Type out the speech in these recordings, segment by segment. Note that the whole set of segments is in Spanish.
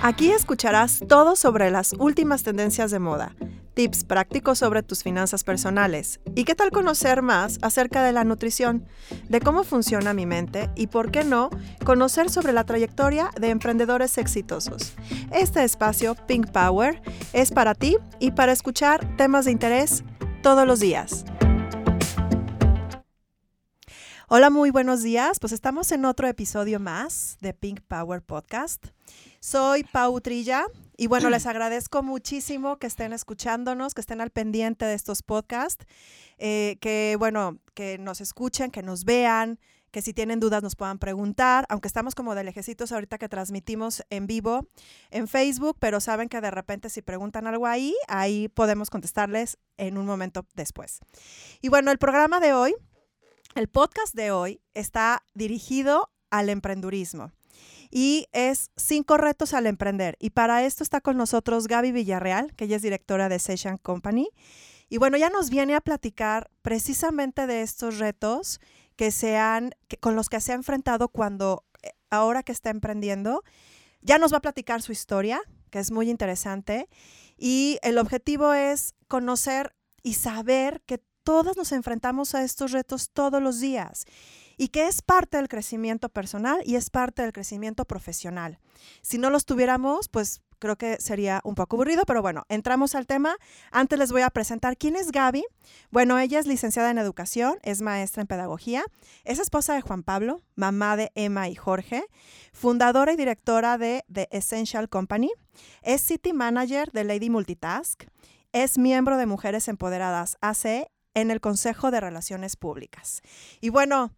Aquí escucharás todo sobre las últimas tendencias de moda, tips prácticos sobre tus finanzas personales y qué tal conocer más acerca de la nutrición, de cómo funciona mi mente y, por qué no, conocer sobre la trayectoria de emprendedores exitosos. Este espacio, Pink Power, es para ti y para escuchar temas de interés todos los días. Hola, muy buenos días. Pues estamos en otro episodio más de Pink Power Podcast. Soy Pau Trilla y bueno, les agradezco muchísimo que estén escuchándonos, que estén al pendiente de estos podcasts, eh, que bueno, que nos escuchen, que nos vean, que si tienen dudas nos puedan preguntar, aunque estamos como de lejecitos ahorita que transmitimos en vivo en Facebook, pero saben que de repente si preguntan algo ahí, ahí podemos contestarles en un momento después. Y bueno, el programa de hoy el podcast de hoy está dirigido al emprendurismo y es cinco retos al emprender. Y para esto está con nosotros Gaby Villarreal, que ella es directora de Session Company. Y bueno, ya nos viene a platicar precisamente de estos retos que sean, con los que se ha enfrentado cuando, eh, ahora que está emprendiendo, ya nos va a platicar su historia, que es muy interesante. Y el objetivo es conocer y saber que todas nos enfrentamos a estos retos todos los días y que es parte del crecimiento personal y es parte del crecimiento profesional. Si no los tuviéramos, pues creo que sería un poco aburrido, pero bueno, entramos al tema. Antes les voy a presentar quién es Gaby. Bueno, ella es licenciada en educación, es maestra en pedagogía, es esposa de Juan Pablo, mamá de Emma y Jorge, fundadora y directora de The Essential Company, es City Manager de Lady Multitask, es miembro de Mujeres Empoderadas AC en el Consejo de Relaciones Públicas. Y bueno,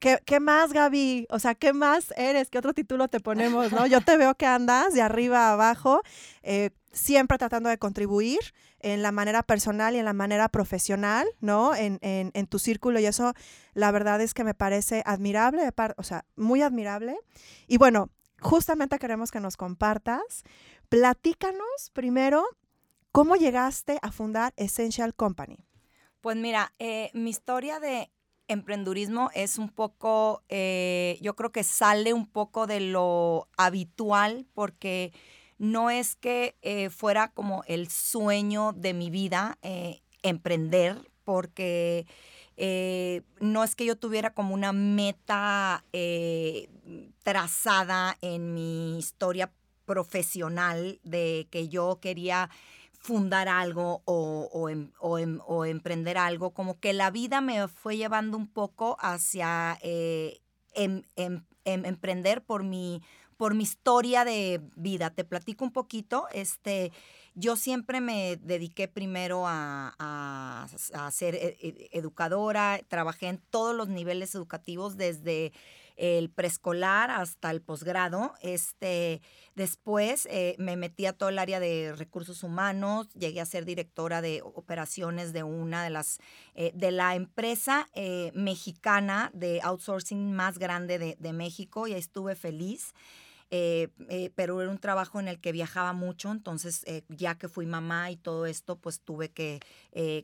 ¿Qué, más, Gaby? O sea, ¿qué más eres? ¿Qué otro título te ponemos? ¿no? Yo te veo que andas de arriba a abajo, eh, siempre tratando de contribuir en la manera personal y en la manera profesional, ¿no? En, en, tu círculo y eso, la verdad es que me parece admirable, o sea, muy admirable. Y bueno, justamente queremos que nos compartas. Platícanos primero cómo llegaste a fundar Essential Company. Pues mira, eh, mi historia de emprendurismo es un poco, eh, yo creo que sale un poco de lo habitual porque no es que eh, fuera como el sueño de mi vida emprender, porque no es que yo tuviera como una meta trazada en mi historia profesional de que yo quería fundar algo em, em, o, emprender algo, como que la vida me fue llevando un poco hacia eh, em, emprender por mi, por mi historia de vida. Te platico un poquito. Este, yo siempre me dediqué primero a, a ser e, e, educadora, trabajé en todos los niveles educativos desde el preescolar hasta el posgrado. Este, después eh, me metí a todo el área de recursos humanos, llegué a ser directora de operaciones de una de las, eh, de la empresa eh, mexicana de outsourcing más grande de, de México y estuve feliz. Eh, eh, pero era un trabajo en el que viajaba mucho, entonces eh, ya que fui mamá y todo esto, pues tuve que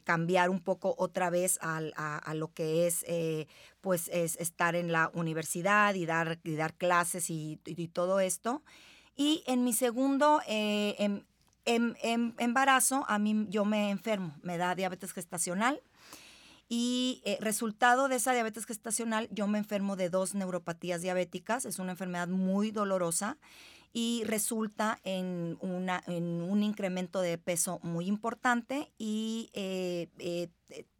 cambiar un poco otra vez a, a, lo que es, pues es estar en la universidad y dar, y dar clases y, y, todo esto. Y en mi segundo em, em, em, embarazo, a mí yo me enfermo, me da diabetes gestacional. Y eh, resultado de esa diabetes gestacional, yo me enfermo de dos neuropatías diabéticas. Es una enfermedad muy dolorosa y resulta en, una, en un incremento de peso muy importante y eh, eh,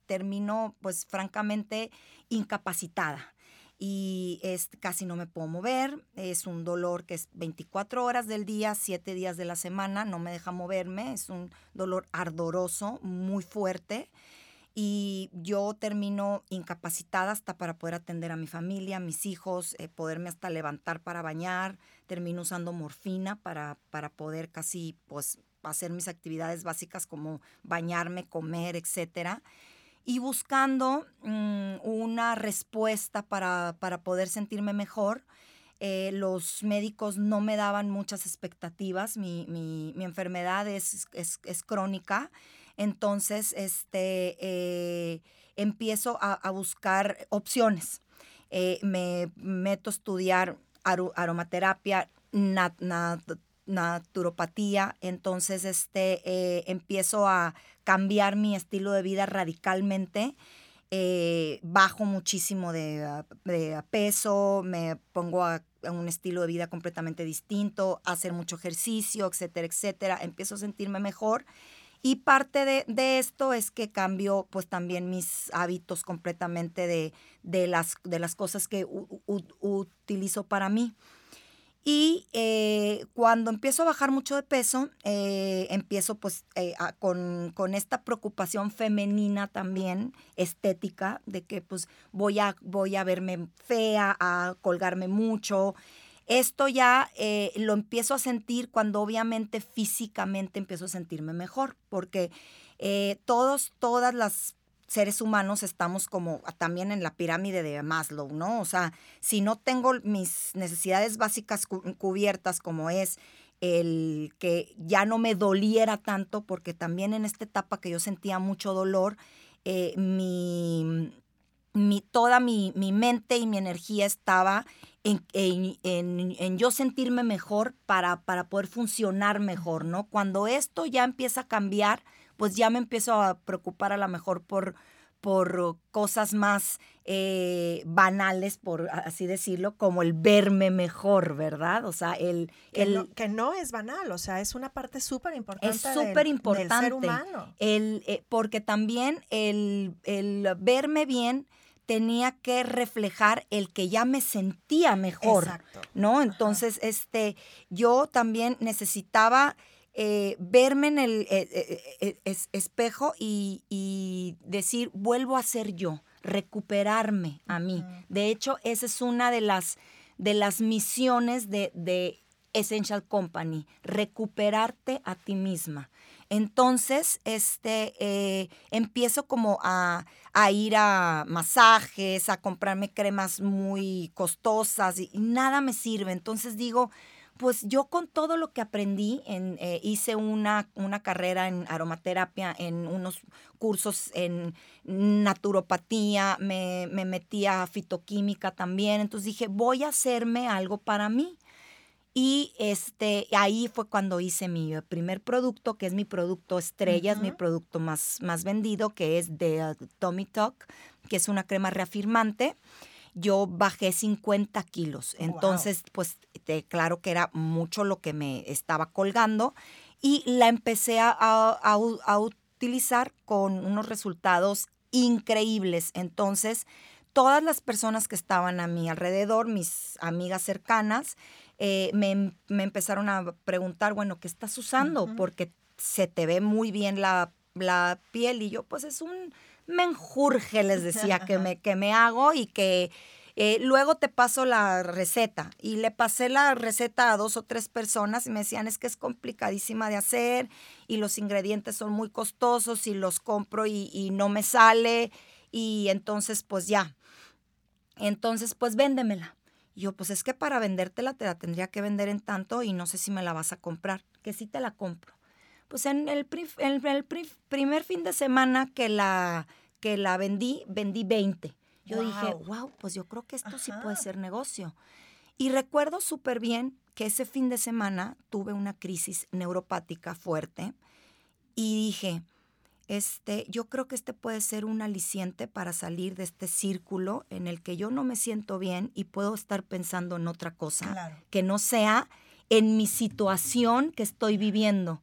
termino, pues francamente, incapacitada y es, casi no me puedo mover, es un dolor que es 24 horas del día, 7 días de la semana, no me deja moverme, es un dolor ardoroso, muy fuerte y yo termino incapacitada hasta para poder atender a mi familia, a mis hijos, eh, poderme hasta levantar para bañar, termino usando morfina para, para poder casi pues hacer mis actividades básicas como bañarme, comer, etcétera. Y buscando mm, una respuesta para, para, poder sentirme mejor, eh, los médicos no me daban muchas expectativas. Mi, mi, mi enfermedad es, es, es, crónica. Entonces, este, eh, empiezo a, a, buscar opciones. Eh, me meto a estudiar aromaterapia, nat, nat, naturopatía, entonces este, eh, empiezo a cambiar mi estilo de vida radicalmente. Bajo muchísimo de, de, peso, me pongo a, a, un estilo de vida completamente distinto, hacer mucho ejercicio, etcétera, etcétera. Empiezo a sentirme mejor. Y parte de, de esto es que cambio pues también mis hábitos completamente de, de, las, de las cosas que utilizo para mí. Y eh, cuando empiezo a bajar mucho de peso, eh, empiezo pues eh, con, con, esta preocupación femenina también, estética, de que pues voy a, voy a verme fea, a colgarme mucho. Esto ya eh, lo empiezo a sentir cuando obviamente físicamente empiezo a sentirme mejor, porque eh, todos, todas las seres humanos estamos como también en la pirámide de Maslow, ¿no? O sea, si no tengo mis necesidades básicas cu cubiertas como es el que ya no me doliera tanto, porque también en esta etapa que yo sentía mucho dolor, eh, mi, mi, toda mi, mi, mente y mi energía estaba en, en, en, en, yo sentirme mejor para, para poder funcionar mejor, ¿no? Cuando esto ya empieza a cambiar, pues ya me empiezo a preocupar a lo mejor por, por cosas más eh, banales, por así decirlo, como el verme mejor, ¿verdad? O sea, el... Que, el, no, que no es banal, o sea, es una parte súper importante. Es súper importante. Del ser humano. El, eh, porque también el, el verme bien tenía que reflejar el que ya me sentía mejor, Exacto. ¿no? Entonces, Ajá. este, yo también necesitaba eh, verme en el eh, eh, es, espejo y, y, decir, vuelvo a ser yo, recuperarme a mí. Uh -huh. De hecho, esa es una de las, de las misiones de, de Essential Company, recuperarte a ti misma. Entonces, este, eh, empiezo como a, a, ir a masajes, a comprarme cremas muy costosas y, nada me sirve. Entonces digo, pues yo con todo lo que aprendí, en, eh, hice una, una carrera en aromaterapia, en unos cursos en naturopatía, me, me metí a fitoquímica también. Entonces dije, voy a hacerme algo para mí. Y este, ahí fue cuando hice mi primer producto, que es mi producto estrella, uh -huh. es mi producto más, más vendido, que es de uh, Tommy Talk, que es una crema reafirmante. Yo bajé 50 kilos. Entonces, wow. pues, te, claro que era mucho lo que me estaba colgando. Y la empecé a, a, a utilizar con unos resultados increíbles. Entonces, todas las personas que estaban a mi alrededor, mis amigas cercanas, eh, me, me, empezaron a preguntar, bueno, ¿qué estás usando? Uh -huh. Porque se te ve muy bien la, la, piel y yo, pues es un menjurje, les decía, que me, que me hago y que eh, luego te paso la receta. Y le pasé la receta a dos o tres personas y me decían, es que es complicadísima de hacer y los ingredientes son muy costosos y los compro y, y no me sale. Y entonces, pues ya. Entonces, pues véndemela. Y yo, pues es que para vendértela te la tendría que vender en tanto y no sé si me la vas a comprar, que sí te la compro. Pues en el, en el primer fin de semana que la, que la vendí, vendí 20. Yo wow. dije, wow, pues yo creo que esto Ajá. sí puede ser negocio. Y recuerdo súper bien que ese fin de semana tuve una crisis neuropática fuerte y dije, este, yo creo que este puede ser un aliciente para salir de este círculo en el que yo no me siento bien y puedo estar pensando en otra cosa claro. que no sea en mi situación que estoy viviendo.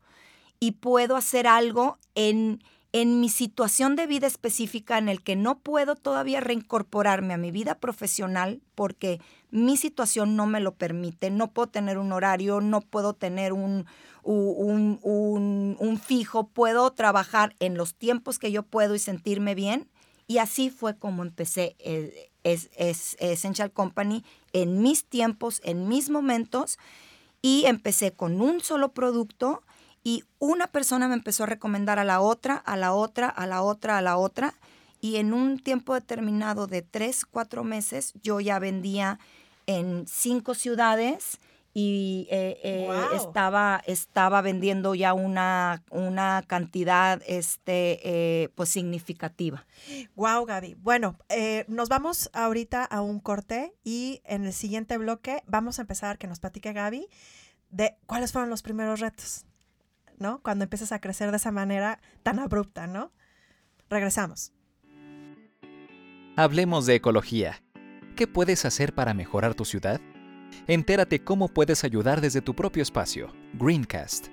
Y puedo hacer algo en, en mi situación de vida específica en el que no puedo todavía reincorporarme a mi vida profesional porque mi situación no me lo permite. No puedo tener un horario, no puedo tener un, un, un, fijo, puedo trabajar en los tiempos que yo puedo y sentirme bien. Y así fue como empecé es, es, Essential Company en mis tiempos, en mis momentos. Y empecé con un solo producto Y una persona me empezó a recomendar a la otra, a la otra, a la otra, a la otra. Y en un tiempo determinado de tres, cuatro meses, yo ya vendía en cinco ciudades y eh, eh, estaba, estaba vendiendo ya una, una cantidad este, eh, pues significativa. Wow, Gaby. Bueno, eh, nos vamos ahorita a un corte y en el siguiente bloque vamos a empezar que nos platique Gaby de cuáles fueron los primeros retos, ¿no? Cuando empiezas a crecer de esa manera tan abrupta, ¿no? Regresamos. Hablemos de ecología. ¿Qué puedes hacer para mejorar tu ciudad? Entérate cómo puedes ayudar desde tu propio espacio. Greencast.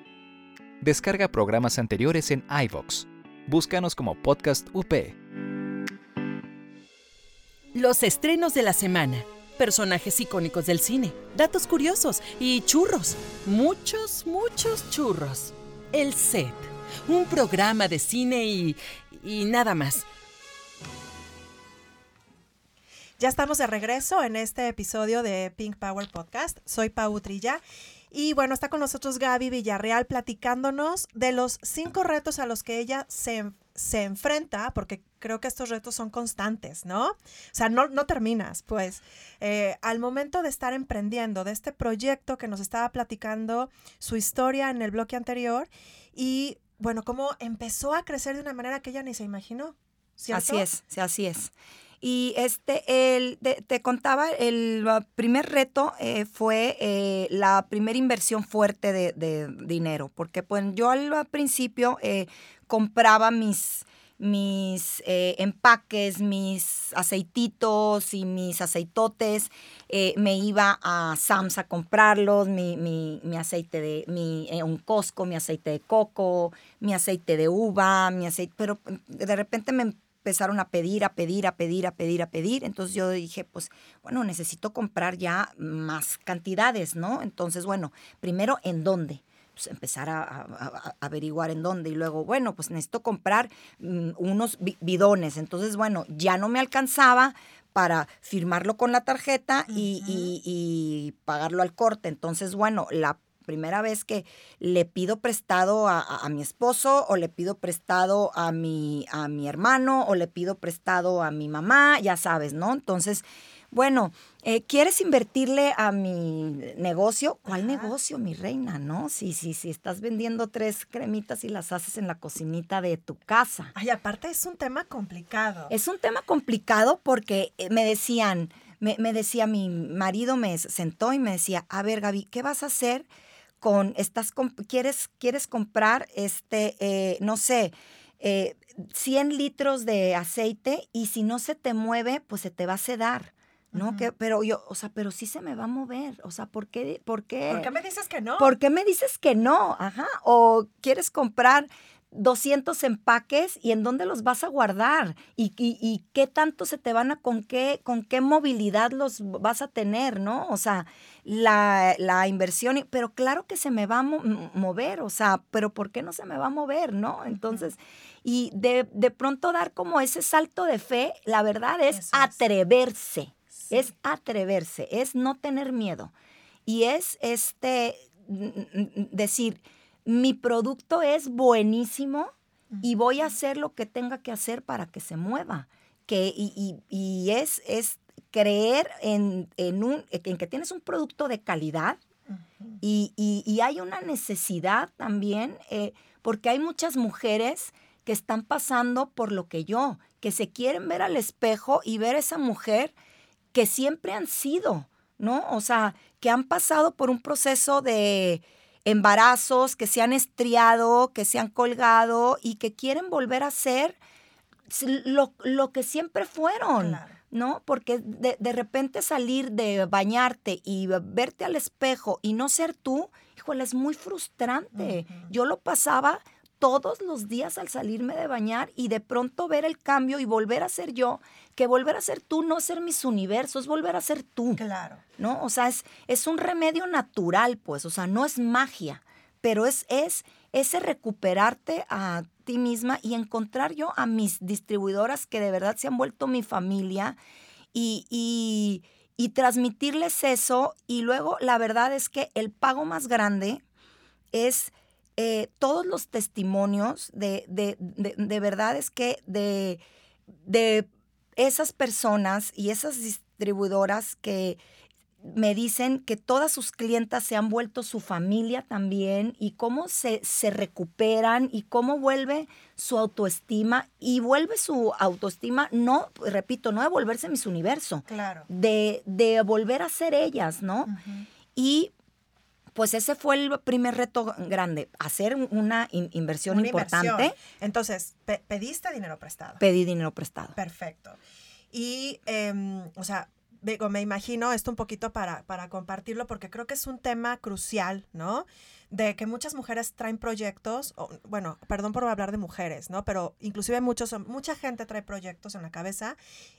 Descarga programas anteriores en iVoox. Búscanos como Podcast UP. Los estrenos de la semana, personajes icónicos del cine, datos curiosos y churros. Muchos, muchos churros. El set, un programa de cine y... y nada más. Ya estamos de regreso en este episodio de Pink Power Podcast. Soy Pau Trilla. Y bueno, está con nosotros Gaby Villarreal platicándonos de los cinco retos a los que ella se, se enfrenta, porque creo que estos retos son constantes, ¿no? O sea, no, no terminas, pues. Eh, al momento de estar emprendiendo de este proyecto que nos estaba platicando su historia en el bloque anterior y, bueno, cómo empezó a crecer de una manera que ella ni se imaginó. Así es, sí, así es. Y este, el, te contaba, el uh, primer reto eh, fue eh, la primera inversión fuerte de, de dinero, porque pues yo al principio eh, compraba mis, mis empaques, mis aceititos y mis aceitotes, me iba a Sams a comprarlos, mi, mi, mi aceite de, mi, un Costco, mi aceite de coco, mi aceite de uva, mi aceite, pero mm, de repente me empezaron a pedir, a pedir, a pedir, a pedir, a pedir. Entonces yo dije, pues, bueno, necesito comprar ya más cantidades, ¿no? Entonces, bueno, primero, ¿en dónde? Pues empezar a, a- a- a averiguar en dónde. Y luego, bueno, pues necesito comprar mm, unos bi- bidones. Entonces, bueno, ya no me alcanzaba para firmarlo con la tarjeta y, y- y pagarlo al corte. Entonces, bueno, la primera vez que le pido prestado a, a- a mi esposo o le pido prestado a mi, a mi hermano o le pido prestado a mi mamá, ya sabes, ¿no? Entonces, bueno, eh, ¿quieres invertirle a mi negocio? ¿Cuál Ajá. negocio, mi reina? ¿No? Sí, sí, sí, estás vendiendo tres cremitas y las haces en la cocinita de tu casa. Ay, aparte es un tema complicado. Es un tema complicado porque eh, me decían, me, me decía mi marido, me sentó y me decía, a ver, Gaby, ¿qué vas a hacer con, estás, quieres, quieres comprar, este, eh, no sé, eh, 100 litros de aceite y si no se te mueve, pues se te va a sedar, ¿no? Que, pero yo, o sea, pero sí se me va a mover, o sea, ¿por qué? ¿Por qué? ¿Por qué me dices que no? ¿Por qué me dices que no? Ajá. O quieres comprar 200 empaques y en dónde los vas a guardar y, y- y qué tanto se te van a, con qué, con qué movilidad los vas a tener, ¿no? O sea, la, la inversión, pero claro que se me va a mo- mover, o sea, pero ¿por qué no se me va a mover, no? Entonces, y de, de pronto dar como ese salto de fe, la verdad es atreverse, Sí. es atreverse, es no tener miedo. Y es este decir, mi producto es buenísimo y voy a hacer lo que tenga que hacer para que se mueva. Que, y y- y es, es creer en, en, un, en que tienes un producto de calidad y, y- y hay una necesidad también, eh, porque hay muchas mujeres que están pasando por lo que yo, que se quieren ver al espejo y ver esa mujer que siempre han sido, ¿no? O sea, que han pasado por un proceso de embarazos, que se han estriado, que se han colgado y que quieren volver a ser lo, lo que siempre fueron. Claro. ¿no? Porque de, de repente salir de bañarte y verte al espejo y no ser tú, híjole, es muy frustrante. Yo lo pasaba todos los días al salirme de bañar y de pronto ver el cambio y volver a ser yo, que volver a ser tú no es ser mis universos, es volver a ser tú. Claro. ¿no? O sea, es, es un remedio natural, pues, o sea, no es magia, pero es, es ese recuperarte a ti misma y encontrar yo a mis distribuidoras que de verdad se han vuelto mi familia y, y, y transmitirles eso. Y luego la verdad es que el pago más grande es eh, todos los testimonios de, de, de, de verdad es que de, de esas personas y esas distribuidoras que me dicen que todas sus clientas se han vuelto su familia también y cómo se, se recuperan y cómo vuelve su autoestima y vuelve su autoestima, no, repito, no de volverse mis universo, Claro. de, de volver a ser ellas, ¿no? Y pues ese fue el primer reto grande, hacer una in- inversión Una importante, inversión. Entonces, pe- pediste dinero prestado. pedí dinero prestado. Perfecto. Y, em, o sea, digo, me imagino esto un poquito para, para compartirlo porque creo que es un tema crucial, ¿no? De que muchas mujeres traen proyectos, o, bueno, perdón por hablar de mujeres, ¿no? Pero inclusive muchos, mucha gente trae proyectos en la cabeza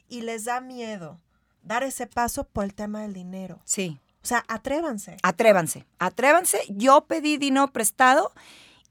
y les da miedo dar ese paso por el tema del dinero. Sí. O sea, atrévanse. Atrévanse, atrévanse. Yo pedí dinero prestado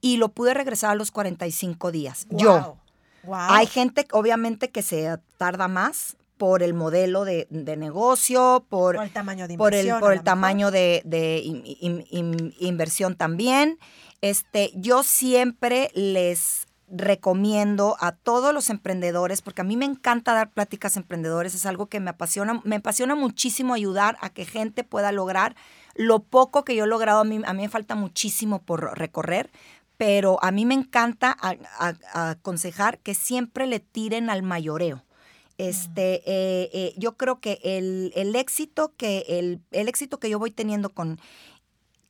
y lo pude regresar a los 45 días. Yo. Wow. Hay gente, obviamente, que se tarda más por el modelo de, de negocio, por, por el tamaño de por el, inversión. por el tamaño de, de in- in- in- inversión también. Este, yo siempre les recomiendo a todos los emprendedores, porque a mí me encanta dar pláticas a emprendedores, es algo que me apasiona, me apasiona muchísimo ayudar a que gente pueda lograr lo poco que yo he logrado, a mí, a mí me falta muchísimo por recorrer, pero a mí me encanta a- a- a aconsejar que siempre le tiren al mayoreo. Este, eh, eh, yo creo que el, el éxito que el, el éxito que yo voy teniendo con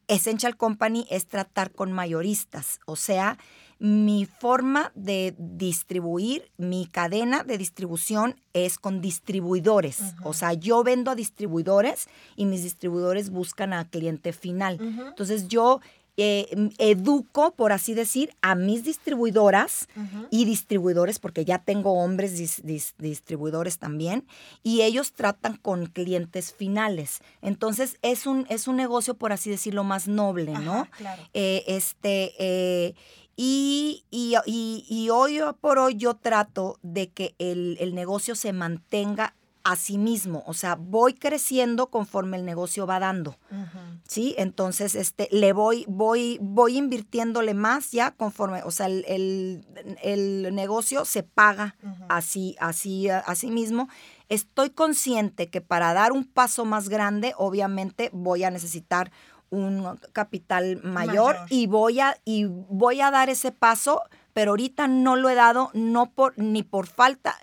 Essential Company es tratar con mayoristas, o sea, mi forma de distribuir, mi cadena de distribución es con distribuidores. O sea, yo vendo a distribuidores y mis distribuidores buscan a cliente final. Entonces yo eh, m- educo, por así decir, a mis distribuidoras y distribuidores, porque ya tengo hombres dis- dis- distribuidores también, y ellos tratan con clientes finales. Entonces es un, es un negocio, por así decirlo, más noble, ¿no? Ajá, claro. Eh, este, eh, y, y- y- y hoy por hoy yo trato de que el, el negocio se mantenga a sí mismo, o sea, voy creciendo conforme el negocio va dando. ¿sí? Entonces, este, le voy, voy, voy invirtiéndole más ya conforme, o sea, el, el- el negocio se paga Ujú. así, así, a- así mismo. Estoy consciente que para dar un paso más grande, obviamente voy a necesitar un capital mayor, Mayor. y voy a y voy a dar ese paso, pero ahorita no lo he dado no por ni por falta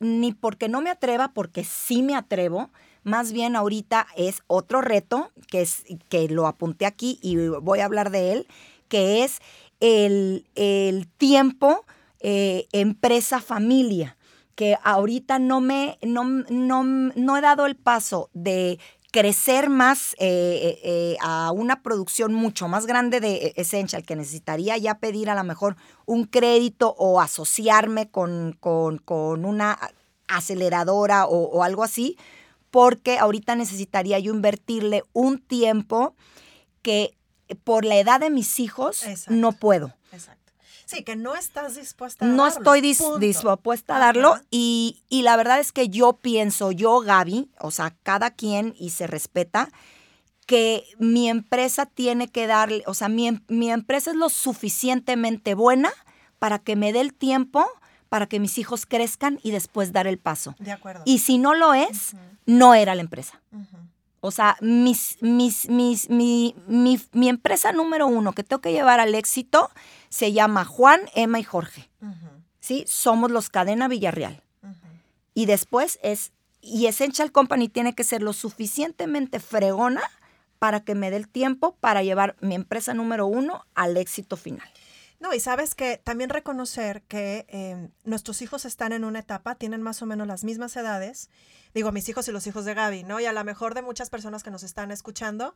ni porque no me atreva, porque sí me atrevo. Más bien ahorita es otro reto que es que lo apunté aquí y voy a hablar de él, que es el, el tiempo eh, empresa familia que ahorita no me no, no, no he dado el paso de crecer más eh, eh, eh, a una producción mucho más grande de Essential, que necesitaría ya pedir a lo mejor un crédito o asociarme con, con, con una aceleradora o, o algo así, porque ahorita necesitaría yo invertirle un tiempo que por la edad de mis hijos Exacto. no puedo. Sí, que no estás dispuesta a No darlo, estoy dis- punto. dispuesta a darlo y, y la verdad es que yo pienso, yo Gaby, o sea, cada quien y se respeta, que mi empresa tiene que darle, o sea, mi, em- mi empresa es lo suficientemente buena para que me dé el tiempo para que mis hijos crezcan y después dar el paso. De acuerdo. Y si no lo es, no era la empresa. O sea, mis, mis, mis, mi, mi, mi empresa número uno que tengo que llevar al éxito se llama Juan, Emma y Jorge. ¿sí? Somos los Cadena Villarreal. Y después es, y Essential Company tiene que ser lo suficientemente fregona para que me dé el tiempo para llevar mi empresa número uno al éxito final. No, y sabes que también reconocer que eh, nuestros hijos están en una etapa, tienen más o menos las mismas edades. Digo, mis hijos y los hijos de Gaby, ¿no? Y a lo mejor de muchas personas que nos están escuchando.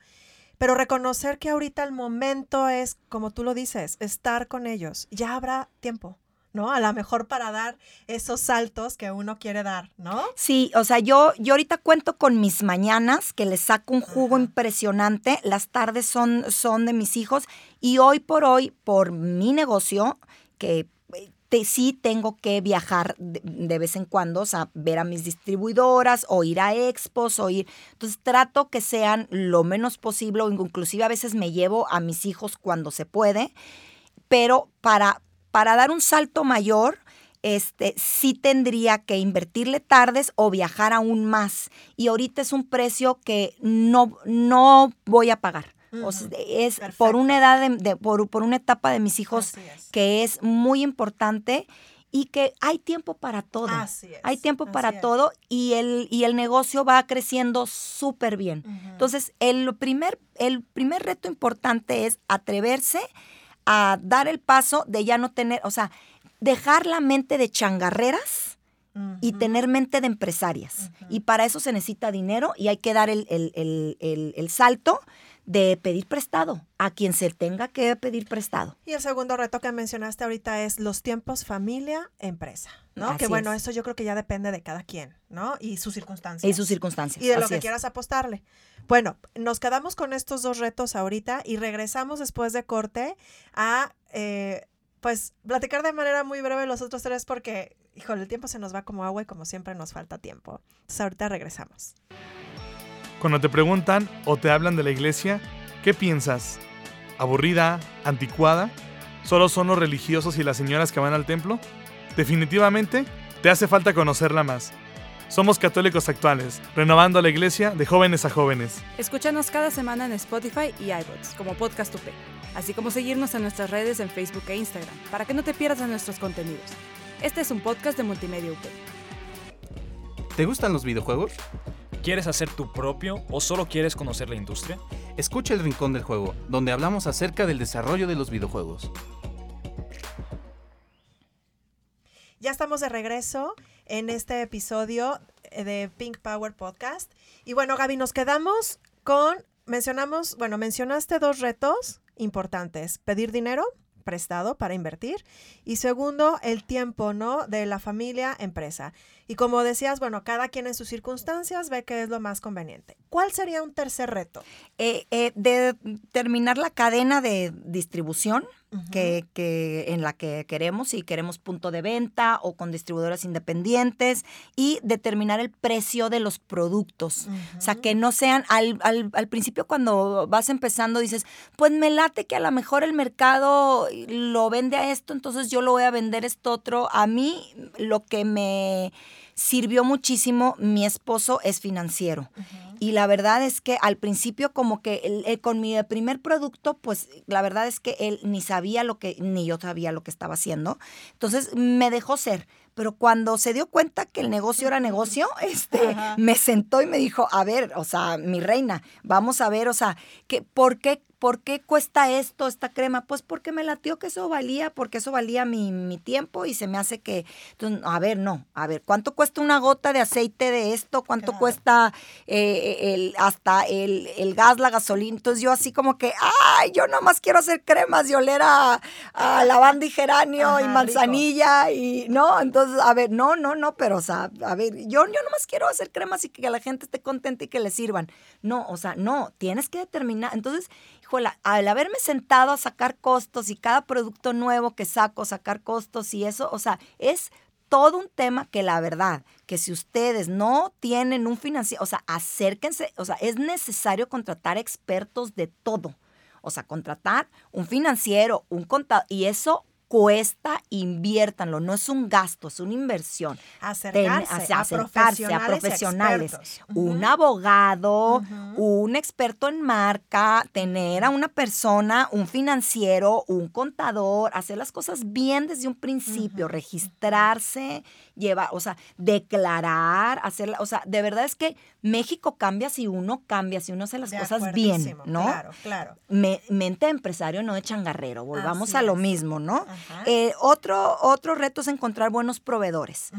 Pero reconocer que ahorita el momento es, como tú lo dices, estar con ellos. Ya habrá tiempo, ¿no? A lo mejor para dar esos saltos que uno quiere dar, ¿no? Sí, o sea, yo, yo ahorita cuento con mis mañanas, que les saco un jugo Ajá. impresionante. Las tardes son, son de mis hijos. Y hoy por hoy, por mi negocio, que te- sí tengo que viajar de, de vez en cuando, o sea, ver a mis distribuidoras o ir a expos o ir. Entonces trato que sean lo menos posible, o inclusive a veces me llevo a mis hijos cuando se puede. pero para, para dar un salto mayor, este, sí tendría que invertirle tardes o viajar aún más. Y ahorita es un precio que no, no voy a pagar. O sea, es por una edad, de, de- por, por una etapa de mis hijos es. que es muy importante y que hay tiempo para todo. Así es, Hay tiempo así para es. todo y el, y el negocio va creciendo súper bien. Entonces, el primer, el primer reto importante es atreverse a dar el paso de ya no tener, o sea, dejar la mente de changarreras y tener mente de empresarias. Y para eso se necesita dinero y hay que dar el, el- el- el- el salto de pedir prestado a quien se tenga que pedir prestado. Y el segundo reto que mencionaste ahorita es los tiempos familia, empresa, ¿no? Así que bueno, es. eso yo creo que ya depende de cada quien, ¿no? Y sus circunstancias. Y sus circunstancias. Y de lo que es. quieras apostarle. Bueno, nos quedamos con estos dos retos ahorita y regresamos después de corte a, eh, pues, platicar de manera muy breve los otros tres porque, híjole, el tiempo se nos va como agua y como siempre nos falta tiempo. Entonces ahorita regresamos. Cuando te preguntan o te hablan de la iglesia, ¿qué piensas? ¿Aburrida? ¿Anticuada? ¿Solo son los religiosos y las señoras que van al templo? Definitivamente, te hace falta conocerla más. Somos católicos actuales, renovando la iglesia de jóvenes a jóvenes. Escúchanos cada semana en Spotify y iBots como Podcast UP, así como seguirnos en nuestras redes en Facebook e Instagram para que no te pierdas de nuestros contenidos. Este es un podcast de Multimedia UP. ¿Te gustan los videojuegos? ¿Quieres hacer tu propio o solo quieres conocer la industria? Escucha El Rincón del Juego, donde hablamos acerca del desarrollo de los videojuegos. Ya estamos de regreso en este episodio eh, de Pink Power Podcast. Y bueno, Gaby, nos quedamos con, mencionamos, bueno, mencionaste dos retos importantes. Pedir dinero prestado para invertir y segundo, el tiempo, ¿no? De la familia, empresa. Y como decías, bueno, cada quien en sus circunstancias ve qué es lo más conveniente. ¿Cuál sería un tercer reto? Eh, eh, de terminar la cadena de distribución que, que- en la que queremos, si queremos punto de venta o con distribuidores independientes, y determinar el precio de los productos. O sea, que no sean, al, al- al principio cuando vas empezando dices, pues me late que a lo mejor el mercado lo vende a esto, entonces yo lo voy a vender esto otro. A mí lo que me sirvió muchísimo, mi esposo es financiero. Y la verdad es que al principio como que el- con mi primer producto, pues la verdad es que él ni sabía lo que, ni yo sabía lo que estaba haciendo. Entonces me dejó ser. Pero cuando se dio cuenta que el negocio era negocio, este, me sentó y me dijo, a ver, o sea, mi reina, vamos a ver, o sea, que, ¿por qué ¿Por qué cuesta esto, esta crema? Pues porque me latió que eso valía, porque eso valía mi, mi tiempo y se me hace que... Entonces, a ver, no, a ver, ¿cuánto cuesta una gota de aceite de esto? ¿Cuánto cuesta eh, el, hasta el, el gas, la gasolina? Entonces yo así como que, ay, yo nomás quiero hacer cremas y oler a, a lavanda y geranio Ajá, y manzanilla y... No, entonces, a ver, no, no, no, pero o sea, a ver, yo, yo nomás quiero hacer cremas y que la gente esté contenta y que le sirvan. No, o sea, no, tienes que determinar. Entonces, híjola, al haberme sentado a sacar costos y cada producto nuevo que saco, sacar costos y eso, o sea, es todo un tema que la verdad, que si ustedes no tienen un financiero, o sea, acérquense, o sea, es necesario contratar expertos de todo. O sea, contratar un financiero, un contador, y eso cuesta, inviértanlo, no es un gasto, es una inversión. Acercarse, Ten- a acercarse a profesionales. Un abogado, un experto en marca, tener a una persona, un financiero, un contador, hacer las cosas bien desde un principio, registrarse, llevar, o sea, declarar, hacer, o sea, de verdad es que México cambia si uno cambia, si uno hace las De cosas bien, ¿no? Claro, claro. Me- mente de empresario, no de changarrero. Volvamos Así a lo es. mismo, ¿no? Eh, otro, otro reto es encontrar buenos proveedores.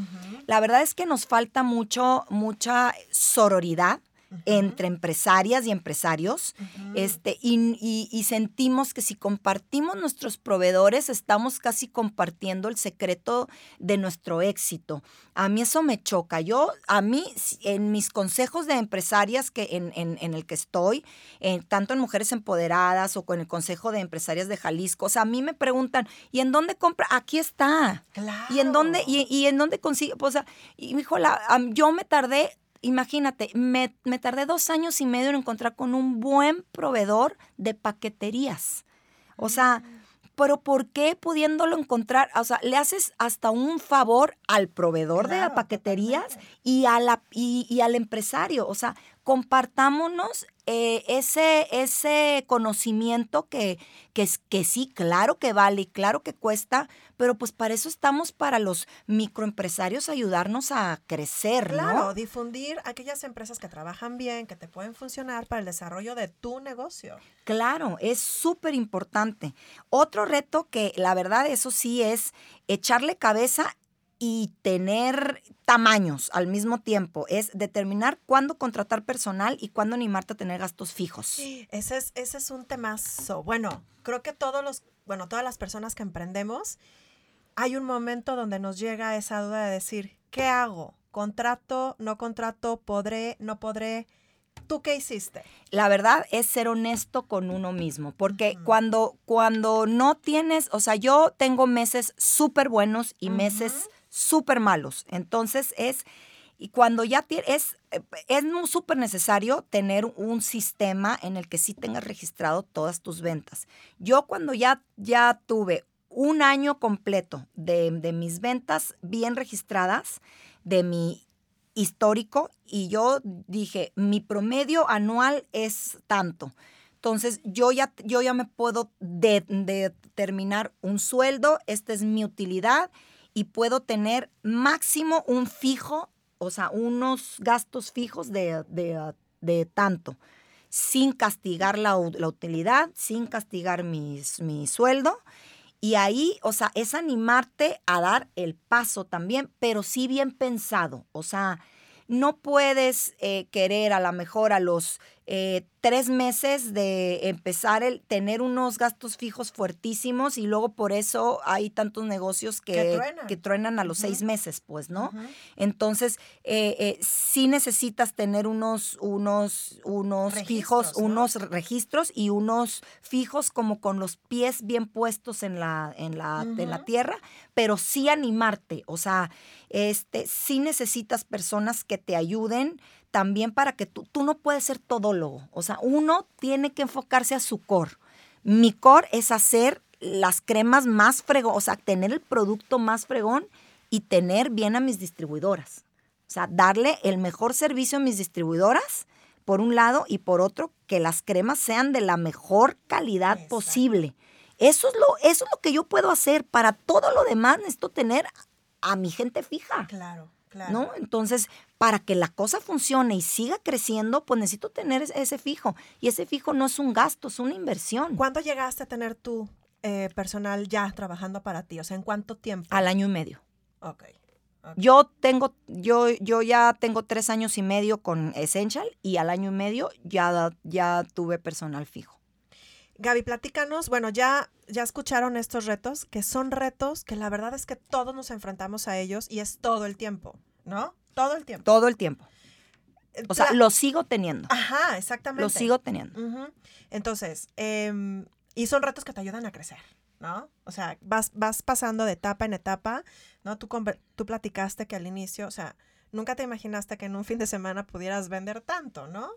La verdad es que nos falta mucho, mucha sororidad entre empresarias y empresarios, este, y, y- y sentimos que si compartimos nuestros proveedores, estamos casi compartiendo el secreto de nuestro éxito. A mí eso me choca. Yo, a mí, en mis consejos de empresarias que en, en- en el que estoy, eh, tanto en Mujeres Empoderadas o con el Consejo de Empresarias de Jalisco, o sea, a mí me preguntan, ¿y en dónde compra? Aquí está. ¿Y en dónde, y, y en dónde consigue? Pues, o sea, y me dijo, la- yo me tardé, imagínate, me, me tardé dos años y medio en encontrar con un buen proveedor de paqueterías. O sea, pero ¿por qué pudiéndolo encontrar? O sea, le haces hasta un favor al proveedor de paqueterías y, a la, y, y al empresario. O sea, compartámonos eh, ese, ese conocimiento que, que, es- que sí, claro que vale y claro que cuesta, pero pues para eso estamos para los microempresarios ayudarnos a crecer, ¿no? Claro, difundir aquellas empresas que trabajan bien, que te pueden funcionar para el desarrollo de tu negocio. Claro, es súper importante. Otro reto que la verdad eso sí es echarle cabeza y tener tamaños al mismo tiempo, es determinar cuándo contratar personal y cuándo animarte a tener gastos fijos. Ese es, ese es un temazo. Bueno, creo que todos los, bueno, todas las personas que emprendemos, hay un momento donde nos llega esa duda de decir, ¿qué hago? ¿Contrato? ¿No contrato? ¿Podré? ¿No podré? ¿Tú qué hiciste? La verdad es ser honesto con uno mismo, porque cuando, cuando no tienes, o sea, yo tengo meses súper buenos y meses súper malos. Entonces es, y cuando ya tienes, es, eh, es súper necesario tener un sistema en el que sí tengas registrado todas tus ventas. Yo cuando ya, ya tuve un año completo de, de mis ventas bien registradas, de mi histórico, y yo dije, mi promedio anual es tanto. Entonces, yo ya, yo ya me puedo de- determinar un sueldo, esta es mi utilidad, y puedo tener máximo un fijo, o sea, unos gastos fijos de, de- de tanto, sin castigar la, la utilidad, sin castigar mi sueldo. Y ahí, o sea, es animarte a dar el paso también, pero sí bien pensado. O sea, no puedes eh, querer a lo mejor a los eh, tres meses de empezar el tener unos gastos fijos fuertísimos y luego por eso hay tantos negocios que, Que truenan. que truenan a los seis meses, pues, ¿no? Entonces, eh, eh, sí necesitas tener unos, unos, unos fijos, Registros, ¿no? unos registros y unos fijos como con los pies bien puestos en la, en la, en la tierra, pero sí animarte. O sea, este, sí necesitas personas que te ayuden también para que tú, tú no puedes ser todólogo. O sea, uno tiene que enfocarse a su core. Mi core es hacer las cremas más fregón, o sea, tener el producto más fregón y tener bien a mis distribuidoras. O sea, darle el mejor servicio a mis distribuidoras, por un lado, y por otro, que las cremas sean de la mejor calidad Exacto. posible. Eso es, lo, eso es lo que yo puedo hacer. Para todo lo demás necesito tener a mi gente fija. Claro, claro. ¿no? Entonces, para que la cosa funcione y siga creciendo, pues necesito tener ese- fijo. Y ese fijo no es un gasto, es una inversión. ¿Cuándo llegaste a tener tu eh, personal ya trabajando para ti? O sea, ¿en cuánto tiempo? Al año y medio. Ok. ok. Yo tengo, yo, yo ya tengo tres años y medio con Essential y al año y medio ya, ya tuve personal fijo. Gaby, platícanos, bueno, ya, ya escucharon estos retos, que son retos que la verdad es que todos nos enfrentamos a ellos y es todo el tiempo, ¿no? Todo el tiempo. Todo el tiempo. Eh, O sea, lo sigo teniendo. Ajá, exactamente. Lo sigo teniendo. Entonces, em, y son retos que te ayudan a crecer, ¿no? O sea, vas, vas pasando de etapa en etapa, ¿no? Tú, tú platicaste que al inicio, o sea, nunca te imaginaste que en un fin de semana pudieras vender tanto, ¿no?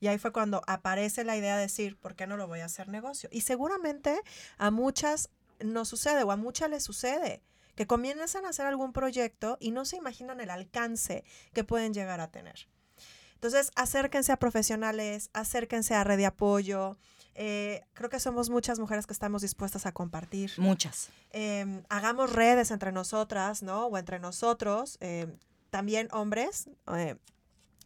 Y ahí fue cuando aparece la idea de decir, ¿por qué no lo voy a hacer negocio? Y seguramente a muchas no sucede o a muchas les sucede que comienzan a hacer algún proyecto y no se imaginan el alcance que pueden llegar a tener. Entonces, acérquense a profesionales, acérquense a red de apoyo. Eh, creo que somos muchas mujeres que estamos dispuestas a compartir. Muchas. Eh, hagamos redes entre nosotras, ¿no? O entre nosotros. eh, también hombres.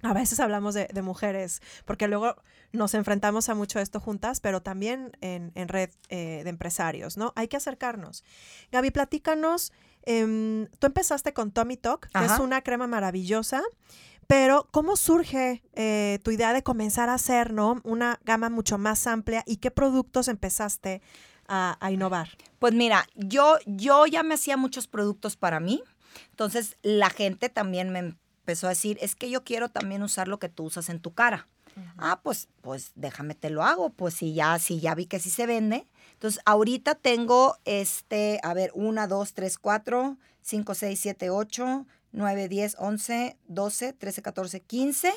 A veces hablamos de, de mujeres, porque luego nos enfrentamos a mucho esto juntas, pero también en, en red eh, de empresarios, ¿no? Hay que acercarnos. Gaby, platícanos. em, tú empezaste con Tommy Talk, que es una crema maravillosa. Pero, ¿cómo surge eh, tu idea de comenzar a hacer ¿no? una gama mucho más amplia y qué productos empezaste a, a innovar? Pues mira, yo, yo ya me hacía muchos productos para mí. Entonces la gente también me empezó a decir, es que yo quiero también usar lo que tú usas en tu cara. Ah, pues, pues déjame te lo hago. Pues si ya, si ya vi que sí se vende. Entonces, ahorita tengo este, a ver, 1, 2, 3, 4, 5, 6, 7, 8, 9, 10, 11, 12, 13, 14, 15.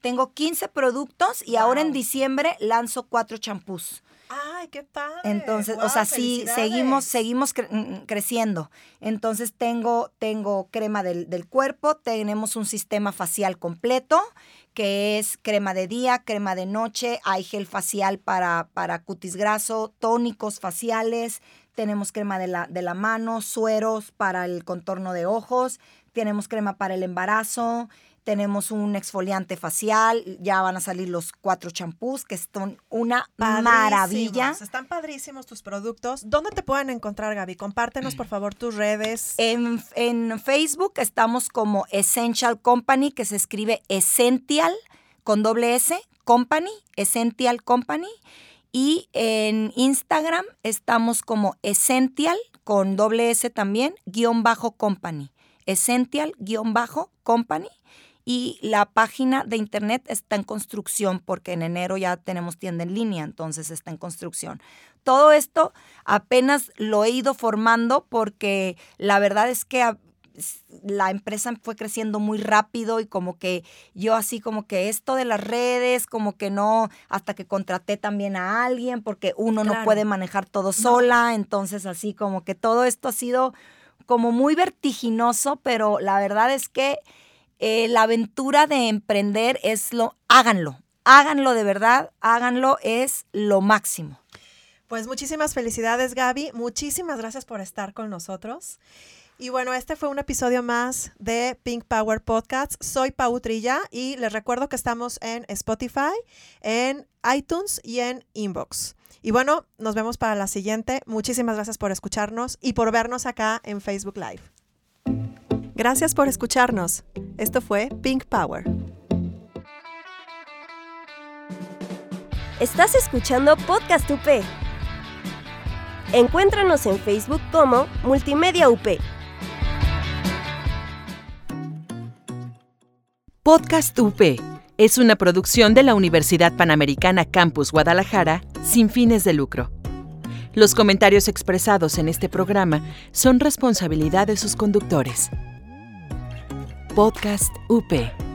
Tengo 15 productos y ahora en Wow. diciembre lanzo cuatro champús. Ay, qué padre. Entonces, o sea, sí, seguimos, seguimos cre- mm, creciendo. Entonces, tengo, tengo crema del, del cuerpo, tenemos un sistema facial completo, que es crema de día, crema de noche, hay gel facial para, para cutis graso, tónicos faciales, tenemos crema de la, de la mano, sueros para el contorno de ojos, tenemos crema para el embarazo, tenemos un exfoliante facial, ya van a salir los cuatro champús, que son una maravilla. Están padrísimos tus productos. ¿Dónde te pueden encontrar, Gaby? Compártenos, por favor, tus redes. En, en Facebook estamos como Essential Company, que se escribe Essential con doble S, Company, Essential Company. Y en Instagram estamos como Essential con doble S también, guion bajo Company. Essential guion bajo Company. Y la página de internet está en construcción porque en enero ya tenemos tienda en línea, entonces está en construcción. Todo esto apenas lo he ido formando porque la verdad es que la empresa fue creciendo muy rápido y como que yo así como que esto de las redes, como que no, hasta que contraté también a alguien porque uno no puede manejar todo sola, entonces así como que todo esto ha sido como muy vertiginoso, pero la verdad es que eh, la aventura de emprender es lo, háganlo, háganlo de verdad, háganlo, es lo máximo. Pues muchísimas felicidades, Gaby. Muchísimas gracias por estar con nosotros. Y bueno, este fue un episodio más de Pink Power Podcast. Soy Pau Trilla y les recuerdo que estamos en Spotify, en iTunes y en Inbox. Y bueno, nos vemos para la siguiente. Muchísimas gracias por escucharnos y por vernos acá en Facebook Live. Gracias por escucharnos. Esto fue Pink Power. Estás escuchando Podcast UP. Encuéntranos en Facebook como Multimedia UP. Podcast UP es una producción de la Universidad Panamericana Campus Guadalajara sin fines de lucro. Los comentarios expresados en este programa son responsabilidad de sus conductores. Podcast UP.